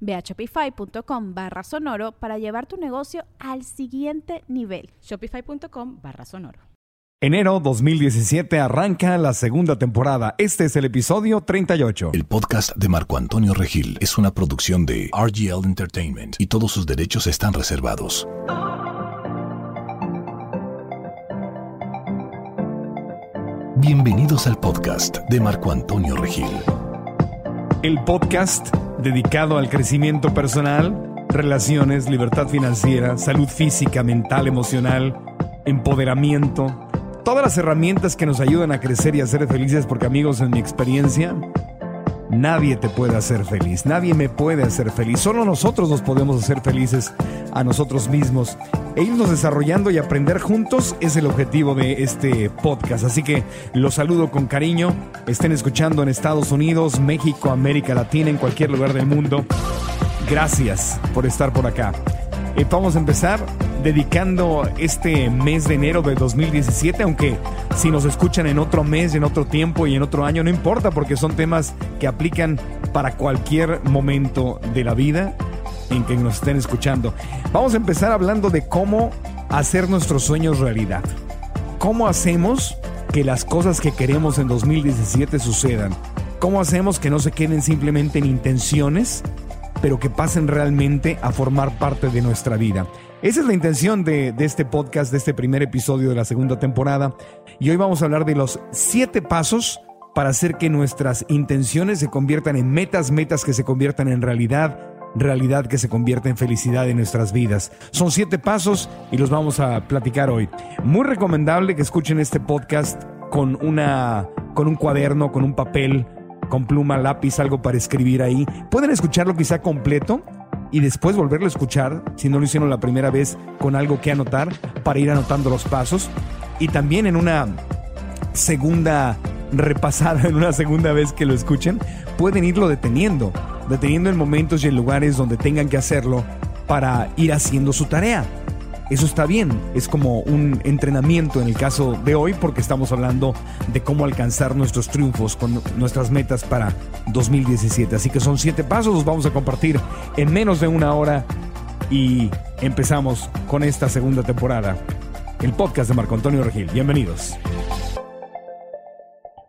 Ve a shopify.com barra sonoro para llevar tu negocio al siguiente nivel. Shopify.com barra sonoro. Enero 2017 arranca la segunda temporada. Este es el episodio 38. El podcast de Marco Antonio Regil es una producción de RGL Entertainment y todos sus derechos están reservados. Bienvenidos al podcast de Marco Antonio Regil. El podcast dedicado al crecimiento personal, relaciones, libertad financiera, salud física, mental, emocional, empoderamiento, todas las herramientas que nos ayudan a crecer y a ser felices, porque amigos, en mi experiencia, nadie te puede hacer feliz, nadie me puede hacer feliz, solo nosotros nos podemos hacer felices a nosotros mismos. E irnos desarrollando y aprender juntos es el objetivo de este podcast. Así que los saludo con cariño. Estén escuchando en Estados Unidos, México, América Latina, en cualquier lugar del mundo. Gracias por estar por acá. Eh, vamos a empezar dedicando este mes de enero de 2017, aunque si nos escuchan en otro mes, en otro tiempo y en otro año, no importa porque son temas que aplican para cualquier momento de la vida en que nos estén escuchando. Vamos a empezar hablando de cómo hacer nuestros sueños realidad. ¿Cómo hacemos que las cosas que queremos en 2017 sucedan? ¿Cómo hacemos que no se queden simplemente en intenciones, pero que pasen realmente a formar parte de nuestra vida? Esa es la intención de, de, este podcast, de este primer episodio de la segunda temporada. Y hoy vamos a hablar de los siete pasos para hacer que nuestras intenciones se conviertan en metas, metas que se conviertan en realidad, realidad que se convierte en felicidad en nuestras vidas. Son siete pasos y los vamos a platicar hoy. Muy recomendable que escuchen este podcast con una con un cuaderno, con un papel, con pluma, lápiz, algo para escribir ahí. Pueden escucharlo quizá completo y después volverlo a escuchar, si no lo hicieron la primera vez, con algo que anotar para ir anotando los pasos. Y también en una segunda repasada, en una segunda vez que lo escuchen, pueden irlo deteniendo deteniendo en momentos y en lugares donde tengan que hacerlo para ir haciendo su tarea. Eso está bien, es como un entrenamiento en el caso de hoy porque estamos hablando de cómo alcanzar nuestros triunfos con nuestras metas para 2017. Así que son siete pasos, los vamos a compartir en menos de una hora y empezamos con esta segunda temporada. El podcast de Marco Antonio Regil. Bienvenidos.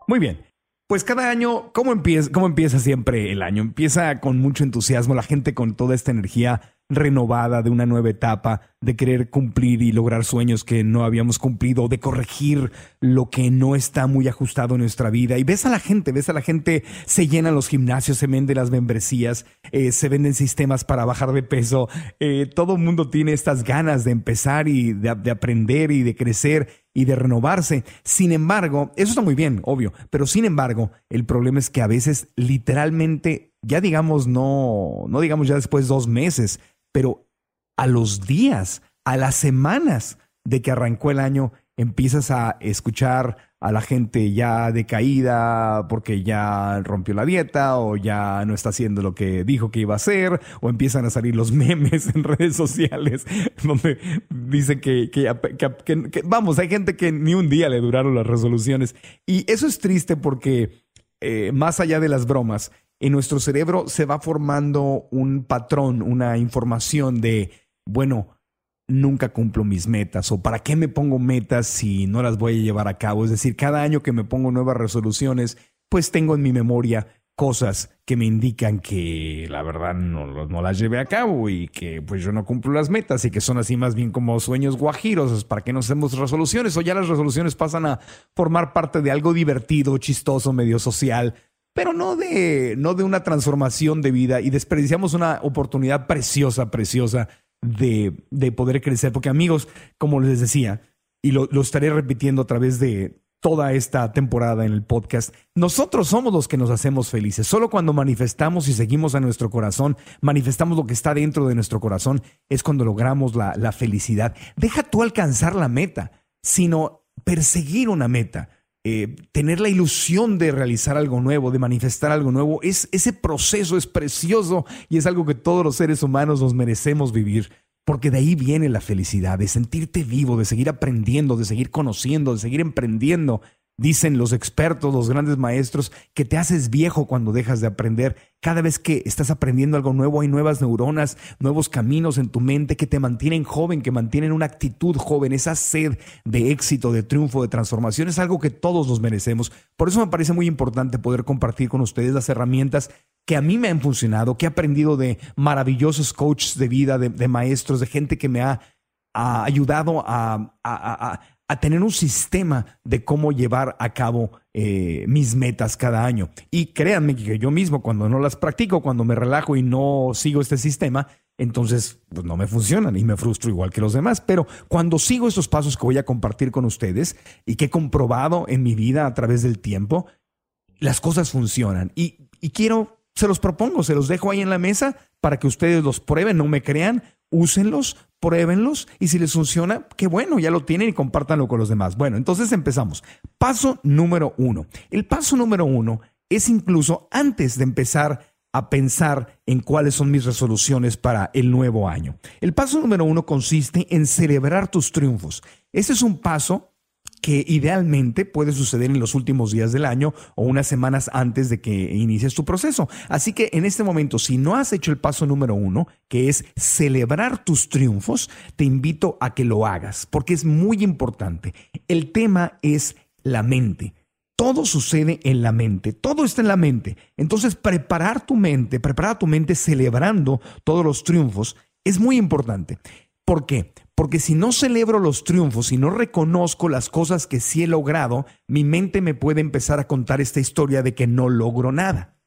Muy bien, pues cada año, ¿cómo empieza, ¿cómo empieza siempre el año? Empieza con mucho entusiasmo, la gente con toda esta energía renovada de una nueva etapa, de querer cumplir y lograr sueños que no habíamos cumplido, de corregir lo que no está muy ajustado en nuestra vida. Y ves a la gente, ves a la gente, se llenan los gimnasios, se venden las membresías, eh, se venden sistemas para bajar de peso. Eh, todo el mundo tiene estas ganas de empezar y de, de aprender y de crecer y de renovarse. Sin embargo, eso está muy bien, obvio, pero sin embargo, el problema es que a veces literalmente, ya digamos, no, no digamos ya después dos meses, pero a los días, a las semanas de que arrancó el año, empiezas a escuchar a la gente ya decaída porque ya rompió la dieta o ya no está haciendo lo que dijo que iba a hacer o empiezan a salir los memes en redes sociales donde dicen que, vamos, hay gente que ni un día le duraron las resoluciones. Y eso es triste porque eh, más allá de las bromas, en nuestro cerebro se va formando un patrón, una información de, bueno, nunca cumplo mis metas o para qué me pongo metas si no las voy a llevar a cabo. Es decir, cada año que me pongo nuevas resoluciones, pues tengo en mi memoria cosas que me indican que la verdad no, no las llevé a cabo y que pues yo no cumplo las metas y que son así más bien como sueños guajiros, para que no hacemos resoluciones o ya las resoluciones pasan a formar parte de algo divertido, chistoso, medio social, pero no de, no de una transformación de vida y desperdiciamos una oportunidad preciosa, preciosa de, de poder crecer. Porque amigos, como les decía, y lo, lo estaré repitiendo a través de, toda esta temporada en el podcast, nosotros somos los que nos hacemos felices. Solo cuando manifestamos y seguimos a nuestro corazón, manifestamos lo que está dentro de nuestro corazón, es cuando logramos la, la felicidad. Deja tú alcanzar la meta, sino perseguir una meta. Eh, tener la ilusión de realizar algo nuevo, de manifestar algo nuevo, es, ese proceso es precioso y es algo que todos los seres humanos nos merecemos vivir. Porque de ahí viene la felicidad, de sentirte vivo, de seguir aprendiendo, de seguir conociendo, de seguir emprendiendo. Dicen los expertos, los grandes maestros, que te haces viejo cuando dejas de aprender. Cada vez que estás aprendiendo algo nuevo hay nuevas neuronas, nuevos caminos en tu mente que te mantienen joven, que mantienen una actitud joven, esa sed de éxito, de triunfo, de transformación. Es algo que todos nos merecemos. Por eso me parece muy importante poder compartir con ustedes las herramientas que a mí me han funcionado, que he aprendido de maravillosos coaches de vida, de, maestros, de gente que me ha, ayudado a, tener un sistema de cómo llevar a cabo eh, mis metas cada año. Y créanme que yo mismo cuando no las practico, cuando me relajo y no sigo este sistema, entonces pues no me funcionan y me frustro igual que los demás. Pero cuando sigo estos pasos que voy a compartir con ustedes y que he comprobado en mi vida a través del tiempo, las cosas funcionan. Y, y quiero se los propongo, se los dejo ahí en la mesa para que ustedes los prueben, no me crean, úsenlos, pruébenlos y si les funciona, qué bueno, ya lo tienen y compártanlo con los demás. Bueno, entonces empezamos. Paso número uno. El paso número uno es incluso antes de empezar a pensar en cuáles son mis resoluciones para el nuevo año. El paso número uno consiste en celebrar tus triunfos. Ese es un paso que idealmente puede suceder en los últimos días del año o unas semanas antes de que inicies tu proceso. Así que en este momento, si no has hecho el paso número uno, que es celebrar tus triunfos, te invito a que lo hagas, porque es muy importante. El tema es la mente. Todo sucede en la mente, todo está en la mente. Entonces, preparar tu mente, preparar tu mente celebrando todos los triunfos es muy importante. ¿Por qué? Porque si no celebro los triunfos, si no reconozco las cosas que sí he logrado, mi mente me puede empezar a contar esta historia de que no logro nada.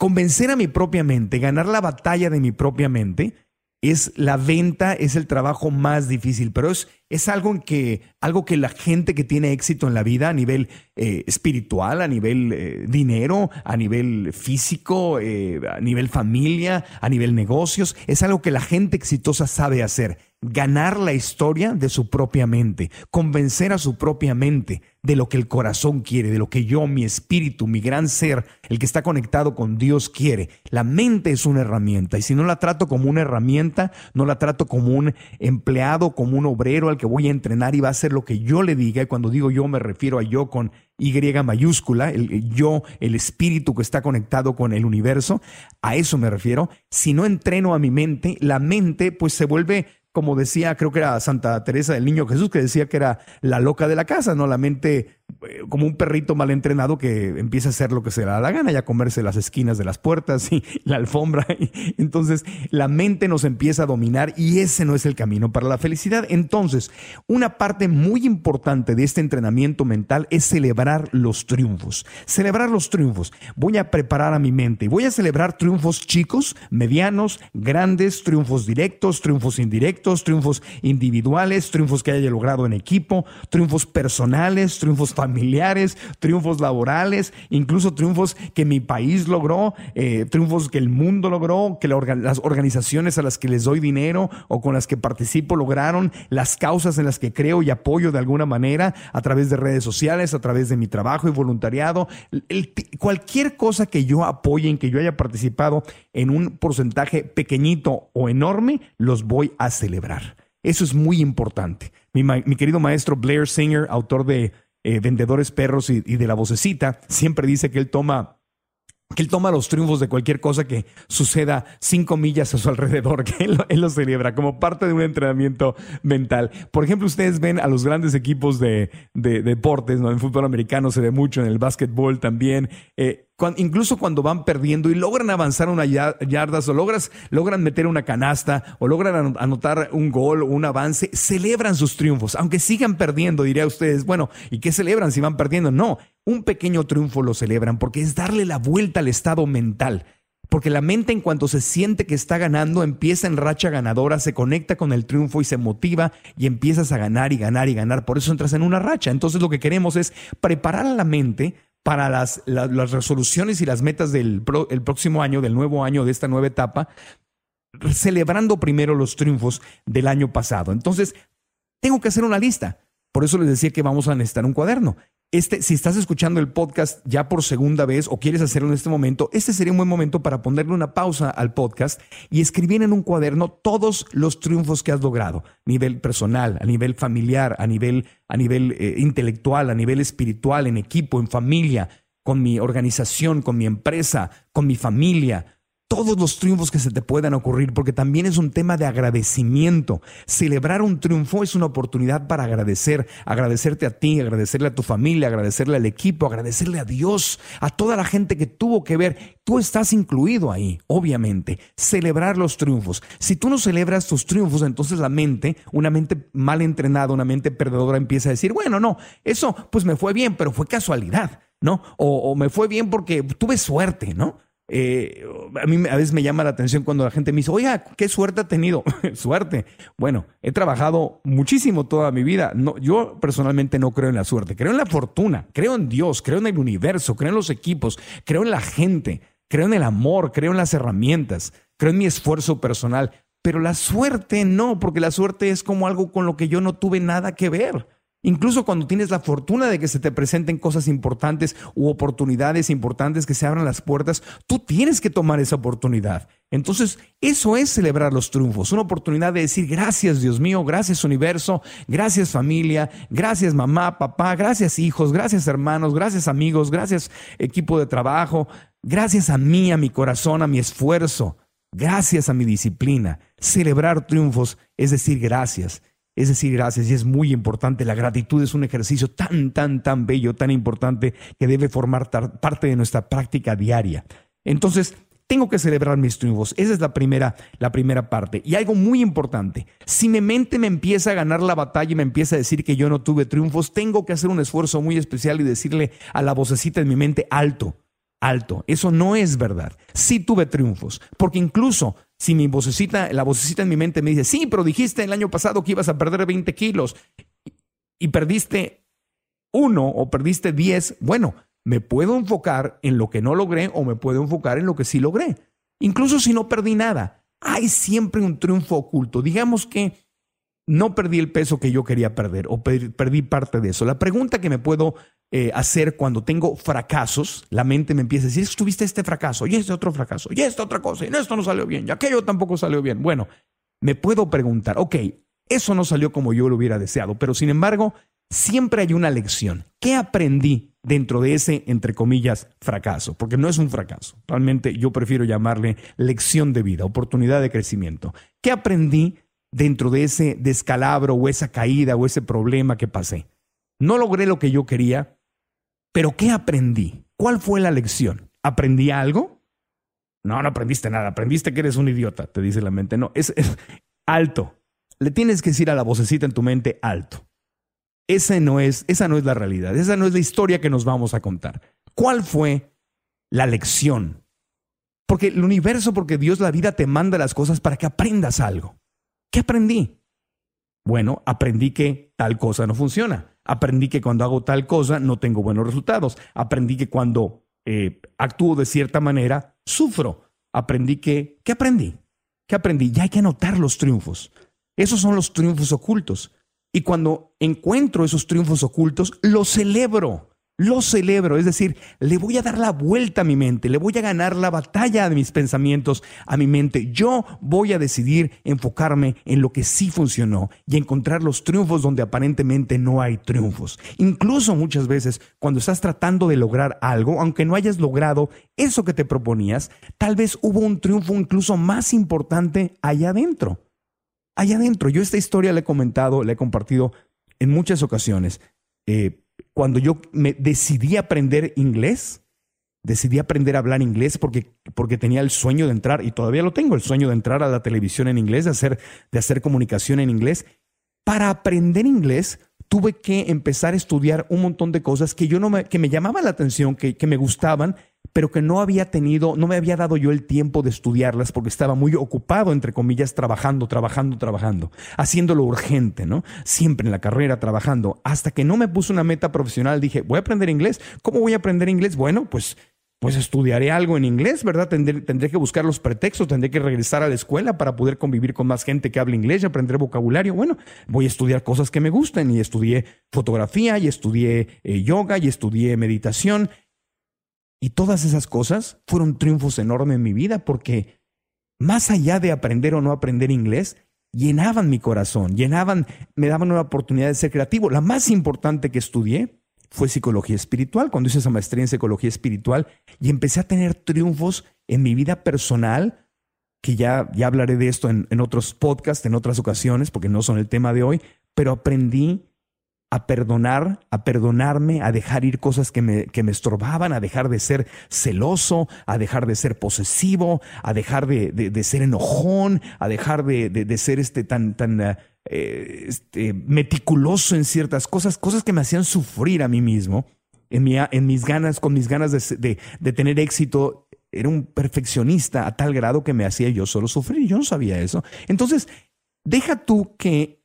Convencer a mi propia mente, ganar la batalla de mi propia mente, es la venta, es el trabajo más difícil, pero es, es algo, que, algo que la gente que tiene éxito en la vida a nivel eh, espiritual, a nivel eh, dinero, a nivel físico, eh, a nivel familia, a nivel negocios, es algo que la gente exitosa sabe hacer ganar la historia de su propia mente, convencer a su propia mente de lo que el corazón quiere, de lo que yo, mi espíritu, mi gran ser, el que está conectado con Dios quiere. La mente es una herramienta y si no la trato como una herramienta, no la trato como un empleado, como un obrero al que voy a entrenar y va a hacer lo que yo le diga. Y cuando digo yo me refiero a yo con y mayúscula, el yo, el espíritu que está conectado con el universo, a eso me refiero. Si no entreno a mi mente, la mente pues se vuelve como decía, creo que era Santa Teresa del Niño Jesús, que decía que era la loca de la casa, ¿no? La mente como un perrito mal entrenado que empieza a hacer lo que se le da la gana y a comerse las esquinas de las puertas y la alfombra. Entonces, la mente nos empieza a dominar y ese no es el camino para la felicidad. Entonces, una parte muy importante de este entrenamiento mental es celebrar los triunfos. Celebrar los triunfos. Voy a preparar a mi mente. Voy a celebrar triunfos chicos, medianos, grandes, triunfos directos, triunfos indirectos, triunfos individuales, triunfos que haya logrado en equipo, triunfos personales, triunfos familiares, triunfos laborales, incluso triunfos que mi país logró, eh, triunfos que el mundo logró, que las organizaciones a las que les doy dinero o con las que participo lograron, las causas en las que creo y apoyo de alguna manera a través de redes sociales, a través de mi trabajo y voluntariado, cualquier cosa que yo apoye, en que yo haya participado en un porcentaje pequeñito o enorme, los voy a celebrar. Eso es muy importante. Mi, mi, querido maestro Blair Singer, autor de eh, vendedores perros y, de la vocecita, siempre dice que él toma que él toma los triunfos de cualquier cosa que suceda cinco millas a su alrededor, que él, lo celebra como parte de un entrenamiento mental. Por ejemplo, ustedes ven a los grandes equipos de, deportes, ¿no? En fútbol americano se ve mucho, en el básquetbol también. Eh, incluso cuando van perdiendo y logran avanzar una yardas o logras, logran meter una canasta o logran anotar un gol o un avance, celebran sus triunfos, aunque sigan perdiendo, diría ustedes, bueno, ¿y qué celebran si van perdiendo? No, un pequeño triunfo lo celebran porque es darle la vuelta al estado mental. Porque la mente en cuanto se siente que está ganando, empieza en racha ganadora, se conecta con el triunfo y se motiva y empiezas a ganar y ganar y ganar. Por eso entras en una racha. Entonces lo que queremos es preparar a la mente para las, las, resoluciones y las metas del el próximo año, del nuevo año, de esta nueva etapa, celebrando primero los triunfos del año pasado. Entonces, tengo que hacer una lista. Por eso les decía que vamos a necesitar un cuaderno. Este, si estás escuchando el podcast ya por segunda vez o quieres hacerlo en este momento, este sería un buen momento para ponerle una pausa al podcast y escribir en un cuaderno todos los triunfos que has logrado, a nivel personal, a nivel familiar, a nivel, a nivel eh, intelectual, a nivel espiritual, en equipo, en familia, con mi organización, con mi empresa, con mi familia, todos los triunfos que se te puedan ocurrir, porque también es un tema de agradecimiento. Celebrar un triunfo es una oportunidad para agradecer, agradecerte a ti, agradecerle a tu familia, agradecerle al equipo, agradecerle a Dios, a toda la gente que tuvo que ver. Tú estás incluido ahí, obviamente. Celebrar los triunfos. Si tú no celebras tus triunfos, entonces la mente, una mente mal entrenada, una mente perdedora empieza a decir, bueno, no, eso pues me fue bien, pero fue casualidad. ¿no? O, o, me fue bien porque tuve suerte, ¿no? Eh, a mí a veces me llama la atención cuando la gente me dice, oiga, qué suerte ha tenido. suerte. Bueno, he trabajado muchísimo toda mi vida. No, yo personalmente no creo en la suerte, creo en la fortuna, creo en Dios, creo en el universo, creo en los equipos, creo en la gente, creo en el amor, creo en las herramientas, creo en mi esfuerzo personal. Pero la suerte no, porque la suerte es como algo con lo que yo no tuve nada que ver. Incluso cuando tienes la fortuna de que se te presenten cosas importantes u oportunidades importantes que se abran las puertas, tú tienes que tomar esa oportunidad. Entonces, eso es celebrar los triunfos, una oportunidad de decir gracias Dios mío, gracias universo, gracias familia, gracias mamá, papá, gracias hijos, gracias hermanos, gracias amigos, gracias equipo de trabajo, gracias a mí, a mi corazón, a mi esfuerzo, gracias a mi disciplina. Celebrar triunfos es decir gracias es decir gracias y es muy importante. La gratitud es un ejercicio tan, tan, tan bello, tan importante que debe formar parte de nuestra práctica diaria. Entonces, tengo que celebrar mis triunfos. Esa es la primera, la primera parte. Y algo muy importante, si mi mente me empieza a ganar la batalla y me empieza a decir que yo no tuve triunfos, tengo que hacer un esfuerzo muy especial y decirle a la vocecita de mi mente, alto, alto. Eso no es verdad. Sí tuve triunfos, porque incluso si mi vocecita, la vocecita en mi mente me dice, sí, pero dijiste el año pasado que ibas a perder 20 kilos y perdiste uno o perdiste 10, bueno, me puedo enfocar en lo que no logré o me puedo enfocar en lo que sí logré. Incluso si no perdí nada, hay siempre un triunfo oculto. Digamos que no perdí el peso que yo quería perder o perdí parte de eso. La pregunta que me puedo eh, hacer cuando tengo fracasos, la mente me empieza a decir, tuviste este fracaso y este otro fracaso y esta otra cosa y esto no salió bien y aquello tampoco salió bien. Bueno, me puedo preguntar, ok, eso no salió como yo lo hubiera deseado, pero sin embargo, siempre hay una lección. ¿Qué aprendí dentro de ese, entre comillas, fracaso? Porque no es un fracaso. Realmente yo prefiero llamarle lección de vida, oportunidad de crecimiento. ¿Qué aprendí dentro de ese descalabro o esa caída o ese problema que pasé? No logré lo que yo quería, pero ¿qué aprendí? ¿Cuál fue la lección? ¿Aprendí algo? No, no aprendiste nada. Aprendiste que eres un idiota, te dice la mente. No, es, alto. Le tienes que decir a la vocecita en tu mente alto. Ese no es, esa no es la realidad. Esa no es la historia que nos vamos a contar. ¿Cuál fue la lección? Porque el universo, porque Dios, la vida te manda las cosas para que aprendas algo. ¿Qué aprendí? Bueno, aprendí que tal cosa no funciona. Aprendí que cuando hago tal cosa no tengo buenos resultados. Aprendí que cuando eh, actúo de cierta manera, sufro. Aprendí que, ¿qué aprendí? ¿Qué aprendí? Ya hay que anotar los triunfos. Esos son los triunfos ocultos. Y cuando encuentro esos triunfos ocultos, los celebro. Lo celebro, es decir, le voy a dar la vuelta a mi mente, le voy a ganar la batalla de mis pensamientos a mi mente. Yo voy a decidir enfocarme en lo que sí funcionó y encontrar los triunfos donde aparentemente no hay triunfos. Incluso muchas veces cuando estás tratando de lograr algo, aunque no hayas logrado eso que te proponías, tal vez hubo un triunfo incluso más importante allá adentro. Allá adentro, yo esta historia la he comentado, la he compartido en muchas ocasiones. Eh, cuando yo me decidí aprender inglés, decidí aprender a hablar inglés porque, porque tenía el sueño de entrar, y todavía lo tengo, el sueño de entrar a la televisión en inglés, de hacer, de hacer comunicación en inglés. Para aprender inglés tuve que empezar a estudiar un montón de cosas que yo no me, que me llamaban la atención, que, que me gustaban, pero que no había tenido, no me había dado yo el tiempo de estudiarlas porque estaba muy ocupado, entre comillas, trabajando, trabajando, trabajando, haciéndolo urgente, ¿no? Siempre en la carrera trabajando, hasta que no me puse una meta profesional, dije, voy a aprender inglés. ¿Cómo voy a aprender inglés? Bueno, pues pues estudiaré algo en inglés, ¿verdad? Tendré, que buscar los pretextos, tendré que regresar a la escuela para poder convivir con más gente que hable inglés aprender vocabulario. Bueno, voy a estudiar cosas que me gusten y estudié fotografía y estudié eh, yoga y estudié meditación. Y todas esas cosas fueron triunfos enormes en mi vida porque más allá de aprender o no aprender inglés, llenaban mi corazón, llenaban, me daban una oportunidad de ser creativo. La más importante que estudié fue psicología espiritual, cuando hice esa maestría en psicología espiritual y empecé a tener triunfos en mi vida personal, que ya, ya hablaré de esto en, en otros podcasts, en otras ocasiones, porque no son el tema de hoy, pero aprendí a perdonar, a perdonarme, a dejar ir cosas que me, que me estorbaban, a dejar de ser celoso, a dejar de ser posesivo, a dejar de, de, ser enojón, a dejar de, de ser este tan, tan eh, este, meticuloso en ciertas cosas, cosas que me hacían sufrir a mí mismo, en, mi, en mis ganas, con mis ganas de, de tener éxito. Era un perfeccionista a tal grado que me hacía yo solo sufrir. Yo no sabía eso. Entonces, deja tú que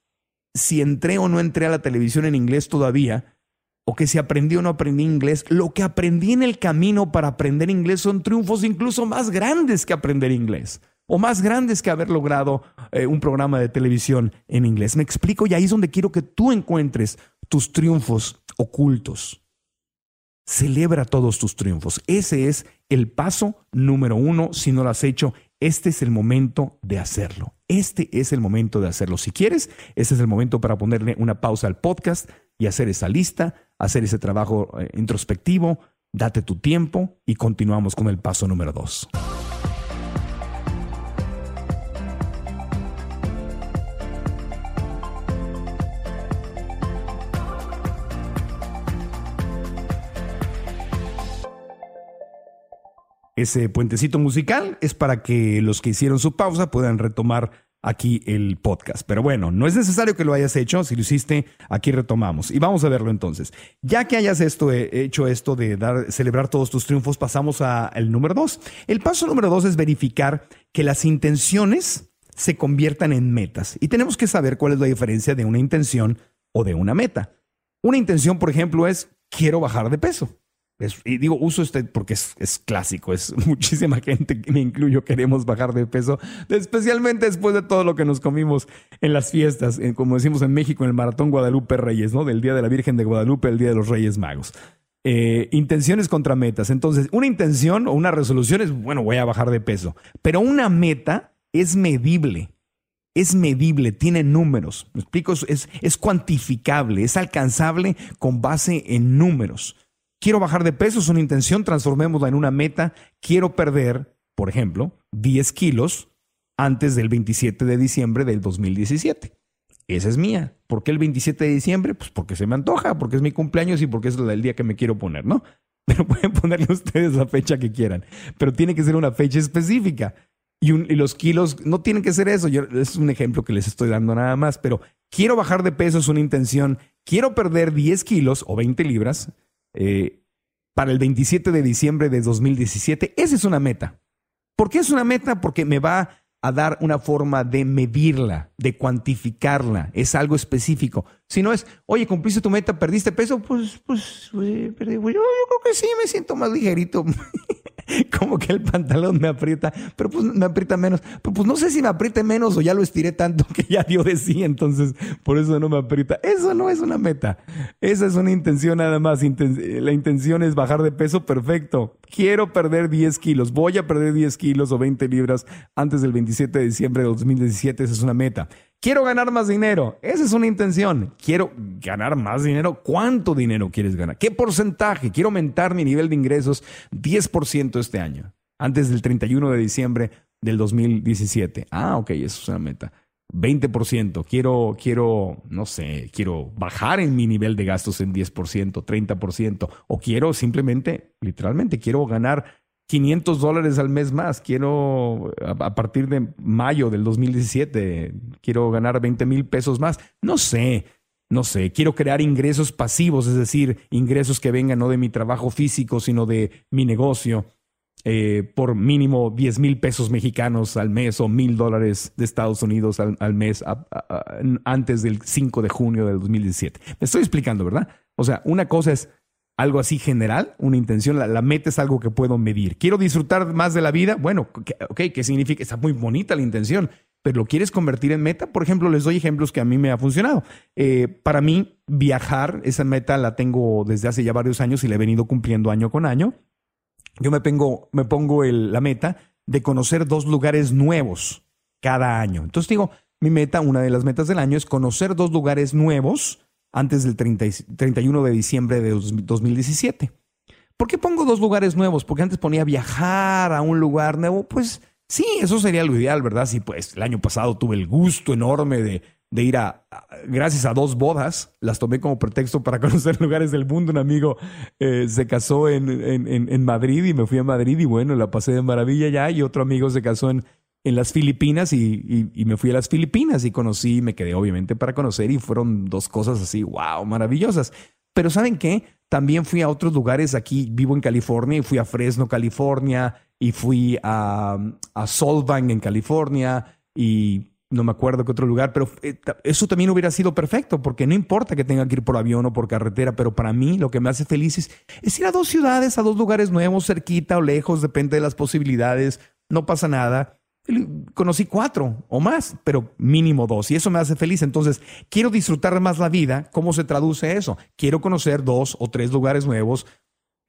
si entré o no entré a la televisión en inglés todavía, o que si aprendí o no aprendí inglés, lo que aprendí en el camino para aprender inglés son triunfos incluso más grandes que aprender inglés, o más grandes que haber logrado eh, un programa de televisión en inglés. Me explico y ahí es donde quiero que tú encuentres tus triunfos ocultos. Celebra todos tus triunfos. Ese es el paso número uno. Si no lo has hecho, este es el momento de hacerlo. Este es el momento de hacerlo. Si quieres, este es el momento para ponerle una pausa al podcast y hacer esa lista, hacer ese trabajo eh, introspectivo. Date tu tiempo y continuamos con el paso número dos. Ese puentecito musical es para que los que hicieron su pausa puedan retomar aquí el podcast. Pero bueno, no es necesario que lo hayas hecho. Si lo hiciste, aquí retomamos. Y vamos a verlo entonces. Ya que hayas eh, hecho esto de dar, celebrar todos tus triunfos, pasamos al número dos. El paso número dos es verificar que las intenciones se conviertan en metas. Y tenemos que saber cuál es la diferencia de una intención o de una meta. Una intención, por ejemplo, es quiero bajar de peso y digo, uso este porque es, clásico, es muchísima gente, me incluyo, queremos bajar de peso, especialmente después de todo lo que nos comimos en las fiestas, como decimos en México, en el Maratón Guadalupe Reyes, ¿no? Del Día de la Virgen de Guadalupe, el Día de los Reyes Magos. Eh, intenciones contra metas. Entonces, una intención o una resolución es, bueno, voy a bajar de peso, pero una meta es medible. Es medible, tiene números. ¿Me explico? Es, es cuantificable, es alcanzable con base en números. Quiero bajar de peso, es una intención, transformémosla en una meta. Quiero perder, por ejemplo, 10 kilos antes del 27 de diciembre del 2017. Esa es mía. ¿Por qué el 27 de diciembre? Pues porque se me antoja, porque es mi cumpleaños y porque es el día que me quiero poner, ¿no? Pero pueden ponerle ustedes la fecha que quieran. Pero tiene que ser una fecha específica. Y, los kilos no tienen que ser eso. Yo, es un ejemplo que les estoy dando nada más. Pero quiero bajar de peso es una intención. Quiero perder 10 kilos o 20 libras eh, para el 27 de diciembre de 2017. Esa es una meta. ¿Por qué es una meta? Porque me va a dar una forma de medirla, de cuantificarla. Es algo específico. Si no es, oye, cumpliste tu meta, perdiste peso, pues, pues, pues perdí. Yo, yo creo que sí, me siento más ligerito. como que el pantalón me aprieta, pero pues me aprieta menos. Pero pues no sé si me apriete menos o ya lo estiré tanto que ya dio de sí, entonces por eso no me aprieta. Eso no es una meta. Esa es una intención nada más. La intención es bajar de peso, perfecto. Quiero perder 10 kilos. Voy a perder 10 kilos o 20 libras antes del 27 de diciembre de 2017. Esa es una meta. Quiero ganar más dinero. Esa es una intención. Quiero ganar más dinero. ¿Cuánto dinero quieres ganar? ¿Qué porcentaje? Quiero aumentar mi nivel de ingresos 10% este año, antes del 31 de diciembre del 2017. Ah, ok, eso es una meta. 20%, quiero, quiero, no sé, quiero bajar en mi nivel de gastos en 10%, 30%, o quiero simplemente, literalmente, quiero ganar 500 dólares al mes más, quiero, a, partir de mayo del 2017, quiero ganar 20 mil pesos más, no sé, no sé, quiero crear ingresos pasivos, es decir, ingresos que vengan no de mi trabajo físico, sino de mi negocio. Eh, por mínimo 10 mil pesos mexicanos al mes o mil dólares de Estados Unidos al, mes antes del 5 de junio del 2017. Me estoy explicando, ¿verdad? O sea, una cosa es algo así general, una intención, la, meta es algo que puedo medir. ¿Quiero disfrutar más de la vida? Bueno, ok, ¿qué significa? Está muy bonita la intención, pero ¿lo quieres convertir en meta? Por ejemplo, les doy ejemplos que a mí me ha funcionado. Eh, para mí, viajar, esa meta la tengo desde hace ya varios años y la he venido cumpliendo año con año yo me, pongo, me pongo la meta de conocer dos lugares nuevos cada año. Entonces digo, mi meta, una de las metas del año es conocer dos lugares nuevos antes del 31 de diciembre de 2017. ¿Por qué pongo dos lugares nuevos? Porque antes ponía viajar a un lugar nuevo. Pues sí, eso sería lo ideal, ¿verdad? Sí, pues el año pasado tuve el gusto enorme de de ir a, gracias a dos bodas, las tomé como pretexto para conocer lugares del mundo. Un amigo eh, se casó en, en, en, Madrid y me fui a Madrid y bueno, la pasé de maravilla ya. Y otro amigo se casó en, en las Filipinas y, y, me fui a las Filipinas y conocí, me quedé obviamente para conocer y fueron dos cosas así, wow, maravillosas. Pero ¿saben qué? También fui a otros lugares aquí, vivo en California y fui a Fresno, California y fui a, a Solvang en California y no me acuerdo qué otro lugar, pero eh, eso también hubiera sido perfecto, porque no importa que tenga que ir por avión o por carretera, pero para mí lo que me hace feliz es, ir a dos ciudades, a dos lugares nuevos, cerquita o lejos, depende de las posibilidades, no pasa nada. Conocí cuatro o más, pero mínimo dos, y eso me hace feliz. Entonces, quiero disfrutar más la vida. ¿Cómo se traduce eso? Quiero conocer dos o tres lugares nuevos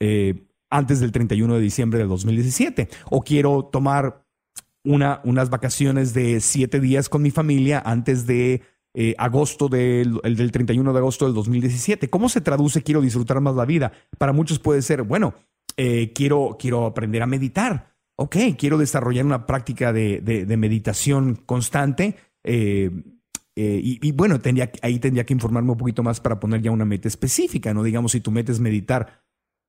eh, antes del 31 de diciembre del 2017, o quiero tomar una, unas vacaciones de siete días con mi familia antes de eh, agosto del, el del 31 de agosto del 2017. ¿Cómo se traduce quiero disfrutar más la vida? Para muchos puede ser, bueno, eh, quiero, quiero aprender a meditar. Ok, quiero desarrollar una práctica de, meditación constante. Eh, y, y, bueno, tendría, ahí tendría que informarme un poquito más para poner ya una meta específica, ¿no? Digamos, si tu meta es meditar,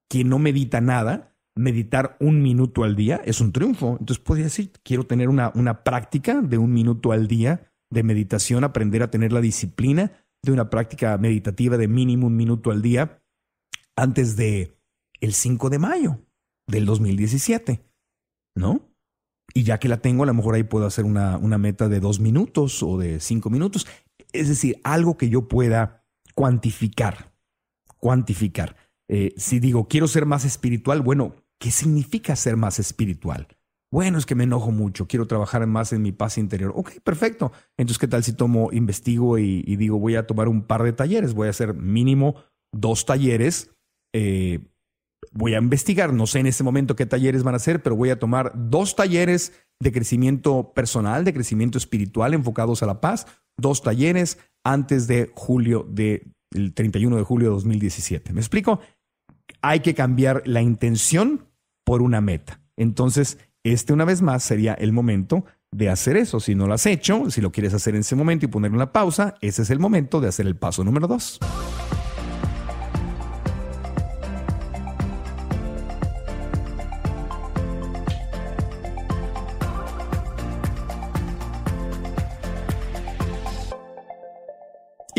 quien no medita nada, meditar un minuto al día es un triunfo. Entonces podría decir, quiero tener una, una práctica de un minuto al día de meditación, aprender a tener la disciplina de una práctica meditativa de mínimo un minuto al día antes de el 5 de mayo del 2017, ¿no? Y ya que la tengo, a lo mejor ahí puedo hacer una, una meta de dos minutos o de cinco minutos. Es decir, algo que yo pueda cuantificar, cuantificar. Eh, si digo, quiero ser más espiritual, bueno, ¿qué significa ser más espiritual? Bueno, es que me enojo mucho, quiero trabajar más en mi paz interior. Ok, perfecto. Entonces, ¿qué tal si tomo, investigo y, digo, voy a tomar un par de talleres? Voy a hacer mínimo dos talleres. Eh, voy a investigar, no sé en este momento qué talleres van a ser, pero voy a tomar dos talleres de crecimiento personal, de crecimiento espiritual enfocados a la paz, dos talleres antes de julio de el 31 de julio de 2017. ¿Me explico? hay que cambiar la intención por una meta. Entonces, este una vez más sería el momento de hacer eso. Si no lo has hecho, si lo quieres hacer en ese momento y poner una pausa, ese es el momento de hacer el paso número dos.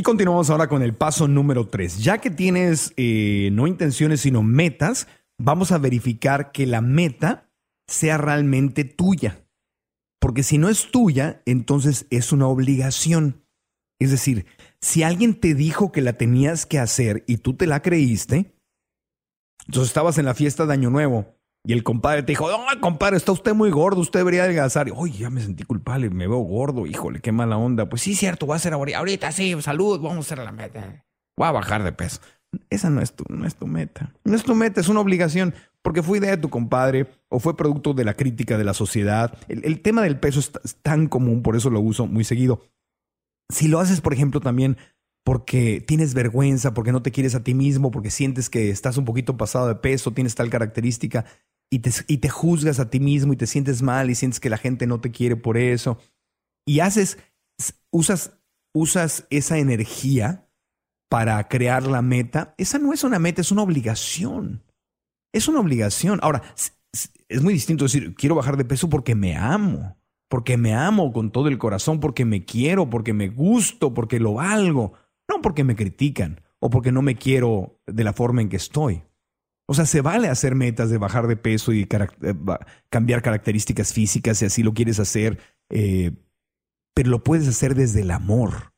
Y continuamos ahora con el paso número tres. Ya que tienes eh, no intenciones, sino metas, vamos a verificar que la meta sea realmente tuya. Porque si no es tuya, entonces es una obligación. Es decir, si alguien te dijo que la tenías que hacer y tú te la creíste, entonces estabas en la fiesta de Año Nuevo y el compadre te dijo, no, compadre, está usted muy gordo, usted debería adelgazar. Oye, ya me sentí culpable, me veo gordo, híjole, qué mala onda. Pues sí, cierto, voy a hacer ahorita, ahorita sí, salud, vamos a hacer la meta. Voy a bajar de peso. Esa no es tu, no es tu meta. No es tu meta, es una obligación, porque fue idea de tu compadre o fue producto de la crítica de la sociedad. El, el tema del peso es tan común, por eso lo uso muy seguido. Si lo haces, por ejemplo, también porque tienes vergüenza, porque no te quieres a ti mismo, porque sientes que estás un poquito pasado de peso, tienes tal característica, y te, y te juzgas a ti mismo y te sientes mal y sientes que la gente no te quiere por eso. Y haces, usas, usas esa energía para crear la meta, esa no es una meta, es una obligación. Es una obligación. Ahora, es muy distinto decir, quiero bajar de peso porque me amo, porque me amo con todo el corazón, porque me quiero, porque me gusto, porque lo valgo, no porque me critican o porque no me quiero de la forma en que estoy. O sea, se vale hacer metas de bajar de peso y eh, cambiar características físicas si así lo quieres hacer, eh, pero lo puedes hacer desde el amor.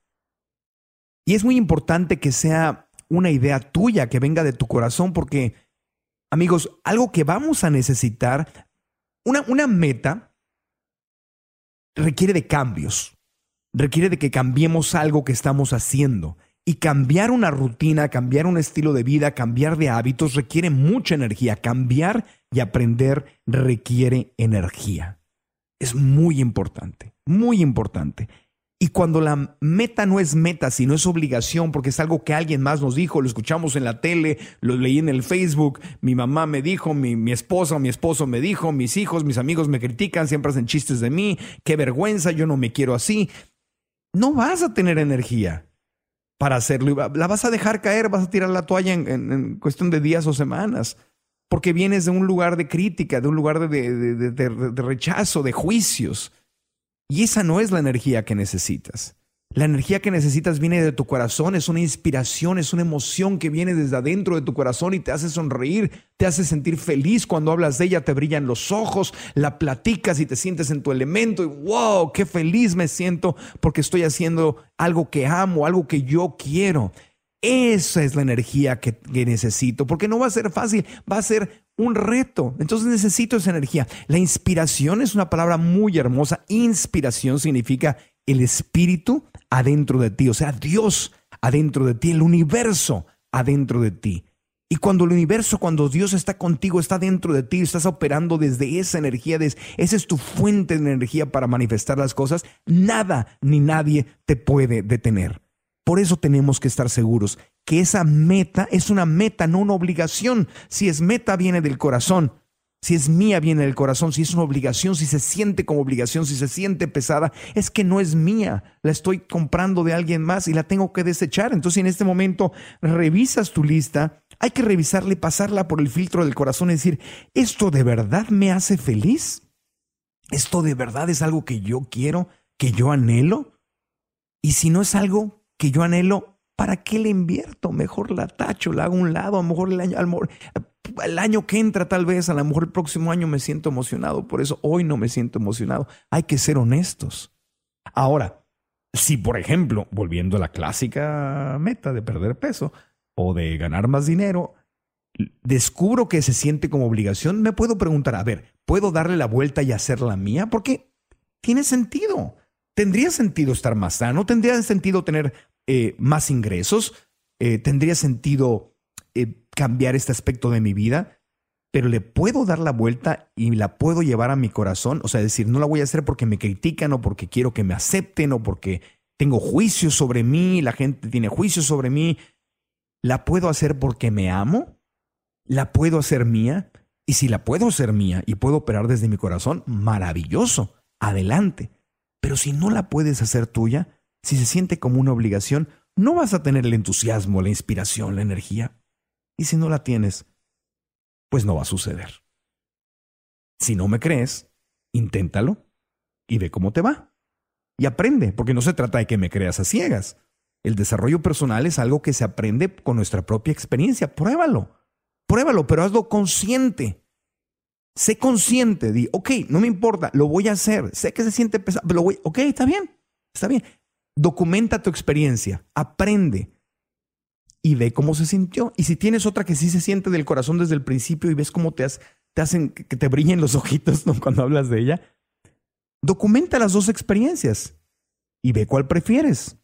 Y es muy importante que sea una idea tuya, que venga de tu corazón, porque, amigos, algo que vamos a necesitar, una, una meta requiere de cambios, requiere de que cambiemos algo que estamos haciendo. Y cambiar una rutina, cambiar un estilo de vida, cambiar de hábitos requiere mucha energía. Cambiar y aprender requiere energía. Es muy importante, muy importante. Y cuando la meta no es meta, sino es obligación, porque es algo que alguien más nos dijo, lo escuchamos en la tele, lo leí en el Facebook, mi mamá me dijo, mi, mi esposa o mi esposo me dijo, mis hijos, mis amigos me critican, siempre hacen chistes de mí, qué vergüenza, yo no me quiero así. No vas a tener energía para hacerlo. La vas a dejar caer, vas a tirar la toalla en, cuestión de días o semanas, porque vienes de un lugar de crítica, de un lugar de rechazo, de juicios. Y esa no es la energía que necesitas. La energía que necesitas viene de tu corazón, es una inspiración, es una emoción que viene desde adentro de tu corazón y te hace sonreír, te hace sentir feliz cuando hablas de ella, te brillan los ojos, la platicas y te sientes en tu elemento y wow, qué feliz me siento porque estoy haciendo algo que amo, algo que yo quiero. Esa es la energía que, que necesito, porque no va a ser fácil, va a ser un reto. Entonces necesito esa energía. La inspiración es una palabra muy hermosa. Inspiración significa el espíritu adentro de ti, o sea, Dios adentro de ti, el universo adentro de ti. Y cuando el universo, cuando Dios está contigo, está dentro de ti, estás operando desde esa energía, esa es tu fuente de energía para manifestar las cosas, nada ni nadie te puede detener. Por eso tenemos que estar seguros que esa meta es una meta, no una obligación. Si es meta, viene del corazón. Si es mía, viene del corazón. Si es una obligación, si se siente como obligación, si se siente pesada, es que no es mía. La estoy comprando de alguien más y la tengo que desechar. Entonces, en este momento, revisas tu lista. Hay que revisarla y pasarla por el filtro del corazón y decir, ¿esto de verdad me hace feliz? ¿Esto de verdad es algo que yo quiero, que yo anhelo? Y si no es algo que yo anhelo, ¿para qué le invierto? Mejor la tacho, la hago a un lado, a lo mejor el año, el año que entra tal vez, a lo mejor el próximo año me siento emocionado, por eso hoy no me siento emocionado. Hay que ser honestos. Ahora, si por ejemplo, volviendo a la clásica meta de perder peso o de ganar más dinero, descubro que se siente como obligación, me puedo preguntar, a ver, ¿puedo darle la vuelta y hacerla mía? Porque tiene sentido. ¿Tendría sentido estar más sano? ¿Tendría sentido tener eh, más ingresos? Eh, ¿Tendría sentido eh, cambiar este aspecto de mi vida? Pero le puedo dar la vuelta y la puedo llevar a mi corazón. O sea, decir, no la voy a hacer porque me critican o porque quiero que me acepten o porque tengo juicios sobre mí, la gente tiene juicios sobre mí. ¿La puedo hacer porque me amo? ¿La puedo hacer mía? Y si la puedo hacer mía y puedo operar desde mi corazón, maravilloso, adelante. Pero si no la puedes hacer tuya, si se siente como una obligación, no vas a tener el entusiasmo, la inspiración, la energía. Y si no la tienes, pues no va a suceder. Si no me crees, inténtalo y ve cómo te va. Y aprende, porque no se trata de que me creas a ciegas. El desarrollo personal es algo que se aprende con nuestra propia experiencia. Pruébalo. Pruébalo, pero hazlo consciente. Sé consciente, di, ok, no me importa, lo voy a hacer. Sé que se siente pesado, pero lo voy, ok, está bien, está bien. Documenta tu experiencia, aprende y ve cómo se sintió. Y si tienes otra que sí se siente del corazón desde el principio y ves cómo te, te hacen que te brillen los ojitos cuando hablas de ella, documenta las dos experiencias y ve cuál prefieres.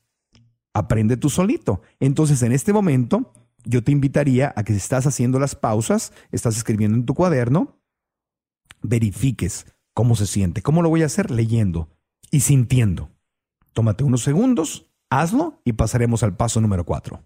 Aprende tú solito. Entonces, en este momento, yo te invitaría a que si estás haciendo las pausas, estás escribiendo en tu cuaderno, verifiques cómo se siente. ¿Cómo lo voy a hacer? Leyendo y sintiendo. Tómate unos segundos, hazlo y pasaremos al paso número cuatro.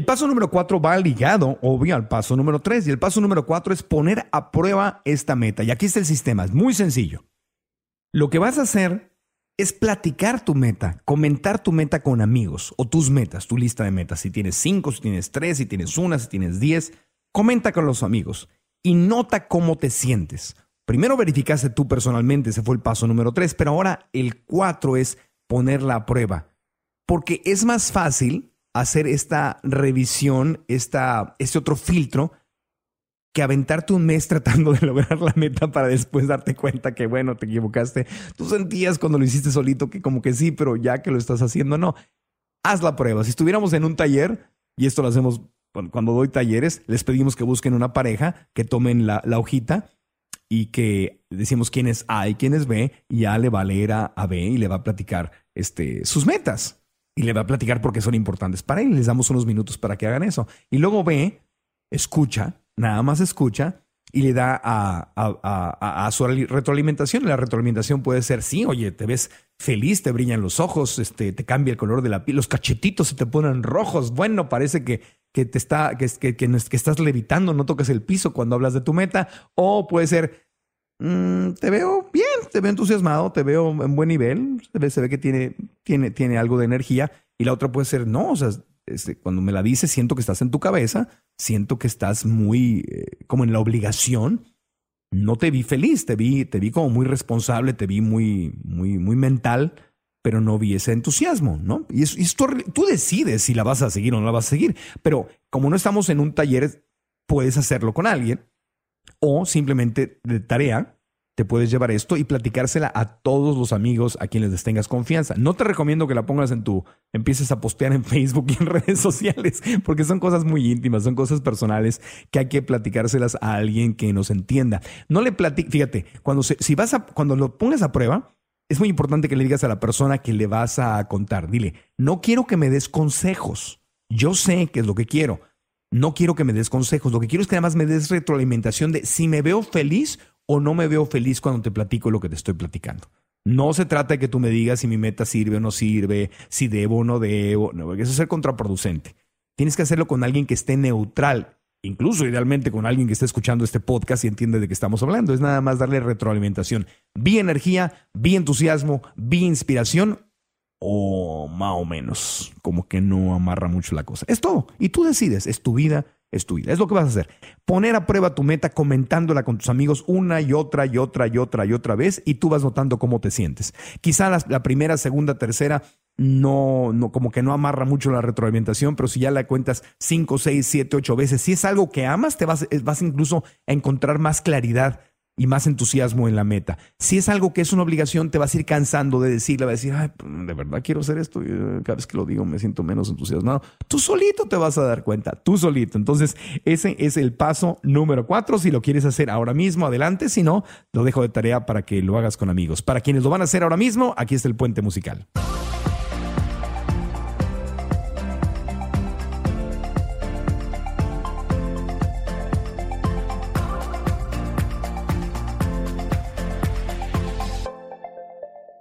El paso número cuatro va ligado, obvio, al paso número tres. Y el paso número cuatro es poner a prueba esta meta. Y aquí está el sistema, es muy sencillo. Lo que vas a hacer es platicar tu meta, comentar tu meta con amigos o tus metas, tu lista de metas. Si tienes cinco, si tienes tres, si tienes una, si tienes diez, comenta con los amigos y nota cómo te sientes. Primero verificaste tú personalmente, ese fue el paso número tres, pero ahora el cuatro es ponerla a prueba. Porque es más fácil hacer esta revisión, esta, este otro filtro, que aventarte un mes tratando de lograr la meta para después darte cuenta que, bueno, te equivocaste. Tú sentías cuando lo hiciste solito que como que sí, pero ya que lo estás haciendo, no. Haz la prueba. Si estuviéramos en un taller, y esto lo hacemos cuando doy talleres, les pedimos que busquen una pareja, que tomen la, hojita y que decimos quién es A y quién es B, y A le va a leer a, a B y le va a platicar este, sus metas y le va a platicar por qué son importantes para él. Les damos unos minutos para que hagan eso. Y luego ve, escucha, nada más escucha y le da a, a, a, su retroalimentación. La retroalimentación puede ser, sí, oye, te ves feliz, te brillan los ojos, este, te cambia el color de la piel, los cachetitos se te ponen rojos. Bueno, parece que, que te está, que, que, que, que estás levitando, no tocas el piso cuando hablas de tu meta. O puede ser, Mm, te veo bien, te veo entusiasmado, te veo en buen nivel, se ve, se ve que tiene, tiene, tiene algo de energía. Y la otra puede ser, no, o sea, este, cuando me la dices, siento que estás en tu cabeza, siento que estás muy eh, como en la obligación. No te vi feliz, te vi, te vi como muy responsable, te vi muy, muy, muy mental, pero no vi ese entusiasmo, ¿no? Y, es, tú decides si la vas a seguir o no la vas a seguir. Pero como no estamos en un taller, puedes hacerlo con alguien o simplemente de tarea, te puedes llevar esto y platicársela a todos los amigos a quienes les tengas confianza. No te recomiendo que la pongas en tu, empieces a postear en Facebook y en redes sociales, porque son cosas muy íntimas, son cosas personales que hay que platicárselas a alguien que nos entienda. No le platiques, fíjate, cuando si vas a, cuando lo pongas a prueba, es muy importante que le digas a la persona que le vas a contar, dile, no quiero que me des consejos, yo sé qué es lo que quiero, no quiero que me des consejos, lo que quiero es que además me des retroalimentación de si me veo feliz o no me veo feliz cuando te platico lo que te estoy platicando. No se trata de que tú me digas si mi meta sirve o no sirve, si debo o no debo, no, eso es ser contraproducente. Tienes que hacerlo con alguien que esté neutral, incluso idealmente con alguien que esté escuchando este podcast y entiende de qué estamos hablando. Es nada más darle retroalimentación. Vi energía, vi entusiasmo, vi inspiración o más o menos, como que no amarra mucho la cosa. Es todo. Y tú decides, es tu vida, es tu vida. Es lo que vas a hacer. Poner a prueba tu meta comentándola con tus amigos una y otra y otra y otra y otra vez y tú vas notando cómo te sientes. Quizá la, primera, segunda, tercera no, no, como que no amarra mucho la retroalimentación, pero si ya la cuentas cinco, seis, siete, ocho veces, si es algo que amas, te vas, vas incluso a encontrar más claridad y más entusiasmo en la meta. Si es algo que es una obligación, te vas a ir cansando de decirle, vas a decir, Ay, pues, de verdad quiero hacer esto. Y eh, cada vez que lo digo me siento menos entusiasmado. Tú solito te vas a dar cuenta, tú solito. Entonces, ese es el paso número cuatro. Si lo quieres hacer ahora mismo, adelante. Si no, lo dejo de tarea para que lo hagas con amigos. Para quienes lo van a hacer ahora mismo, aquí está el puente musical.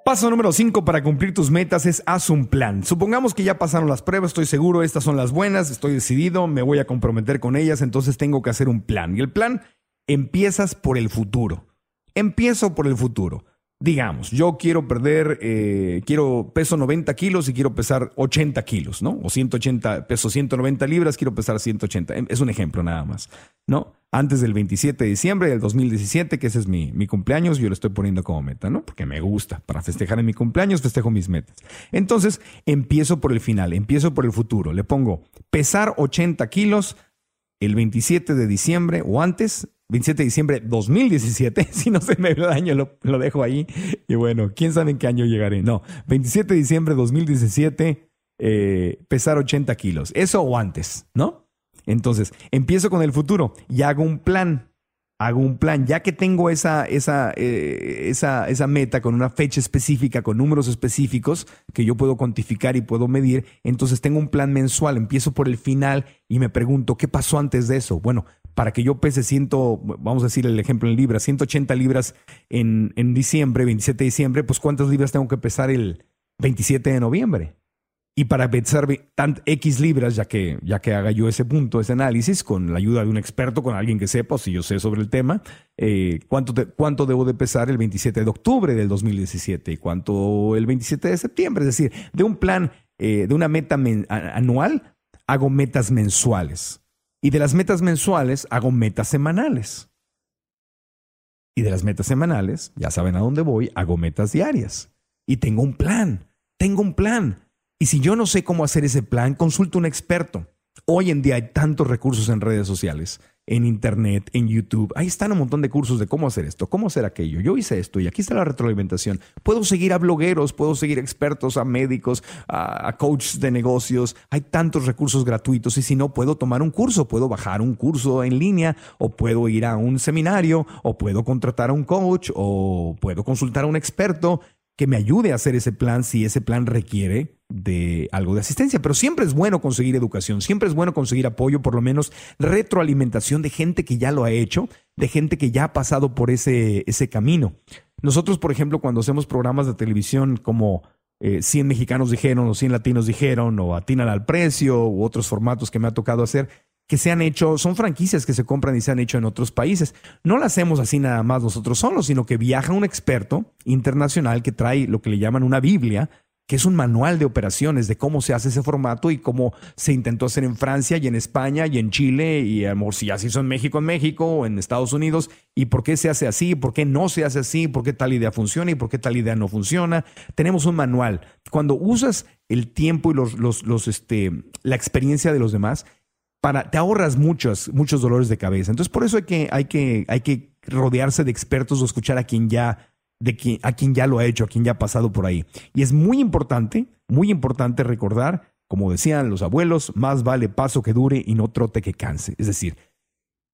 Paso número 5 para cumplir tus metas es haz un plan. Supongamos que ya pasaron las pruebas, estoy seguro, estas son las buenas, estoy decidido, me voy a comprometer con ellas, entonces tengo que hacer un plan. Y el plan empiezas por el futuro. Empiezo por el futuro. Digamos, yo quiero perder, eh, quiero peso 90 kilos y quiero pesar 80 kilos, ¿no? O 180, peso 190 libras, quiero pesar 180. Es un ejemplo nada más, ¿no? antes del 27 de diciembre del 2017, que ese es mi, mi cumpleaños, yo lo estoy poniendo como meta, ¿no? Porque me gusta. Para festejar en mi cumpleaños, festejo mis metas. Entonces, empiezo por el final, empiezo por el futuro. Le pongo pesar 80 kilos el 27 de diciembre o antes, 27 de diciembre 2017, si no se me ve el año, lo, dejo ahí. Y bueno, quién sabe en qué año llegaré. No, 27 de diciembre 2017, eh, pesar 80 kilos. Eso o antes, ¿no? Entonces, empiezo con el futuro y hago un plan. Hago un plan, ya que tengo esa, esa, eh, esa, esa meta con una fecha específica, con números específicos que yo puedo cuantificar y puedo medir, entonces tengo un plan mensual, empiezo por el final y me pregunto, ¿qué pasó antes de eso? Bueno, para que yo pese ciento, vamos a decir el ejemplo en libras, 180 libras en, en diciembre, 27 de diciembre, pues ¿cuántas libras tengo que pesar el 27 de noviembre? Y para pensar tan X libras, ya que, ya que haga yo ese punto, ese análisis, con la ayuda de un experto, con alguien que sepa, si yo sé sobre el tema, eh, ¿cuánto, ¿cuánto debo de pesar el 27 de octubre del 2017 y cuánto el 27 de septiembre? Es decir, de un plan, eh, de una meta anual, hago metas mensuales. Y de las metas mensuales, hago metas semanales. Y de las metas semanales, ya saben a dónde voy, hago metas diarias. Y tengo un plan, tengo un plan y si yo no sé cómo hacer ese plan, consulto a un experto. Hoy en día hay tantos recursos en redes sociales, en Internet, en YouTube. Ahí están un montón de cursos de cómo hacer esto, cómo hacer aquello. Yo hice esto y aquí está la retroalimentación. Puedo seguir a blogueros, puedo seguir a expertos, a médicos, a, coaches de negocios. Hay tantos recursos gratuitos y si no, puedo tomar un curso, puedo bajar un curso en línea o puedo ir a un seminario o puedo contratar a un coach o puedo consultar a un experto que me ayude a hacer ese plan si ese plan requiere de algo de asistencia. Pero siempre es bueno conseguir educación, siempre es bueno conseguir apoyo, por lo menos retroalimentación de gente que ya lo ha hecho, de gente que ya ha pasado por ese, ese camino. Nosotros, por ejemplo, cuando hacemos programas de televisión como 100 eh, mexicanos dijeron o 100 latinos dijeron o atinan al precio u otros formatos que me ha tocado hacer, que se han hecho, son franquicias que se compran y se han hecho en otros países. No las hacemos así nada más nosotros solos, sino que viaja un experto internacional que trae lo que le llaman una Biblia, que es un manual de operaciones de cómo se hace ese formato y cómo se intentó hacer en Francia y en España y en Chile y amor, si así son en México, en México o en Estados Unidos y por qué se hace así, por qué no se hace así, por qué tal idea funciona y por qué tal idea no funciona. Tenemos un manual. Cuando usas el tiempo y los, los, los este, la experiencia de los demás, para, te ahorras muchos, muchos dolores de cabeza. Entonces, por eso hay que, hay que, hay que rodearse de expertos o escuchar a quien ya, de quien, a quien ya lo ha hecho, a quien ya ha pasado por ahí. Y es muy importante, muy importante recordar, como decían los abuelos, más vale paso que dure y no trote que canse. Es decir,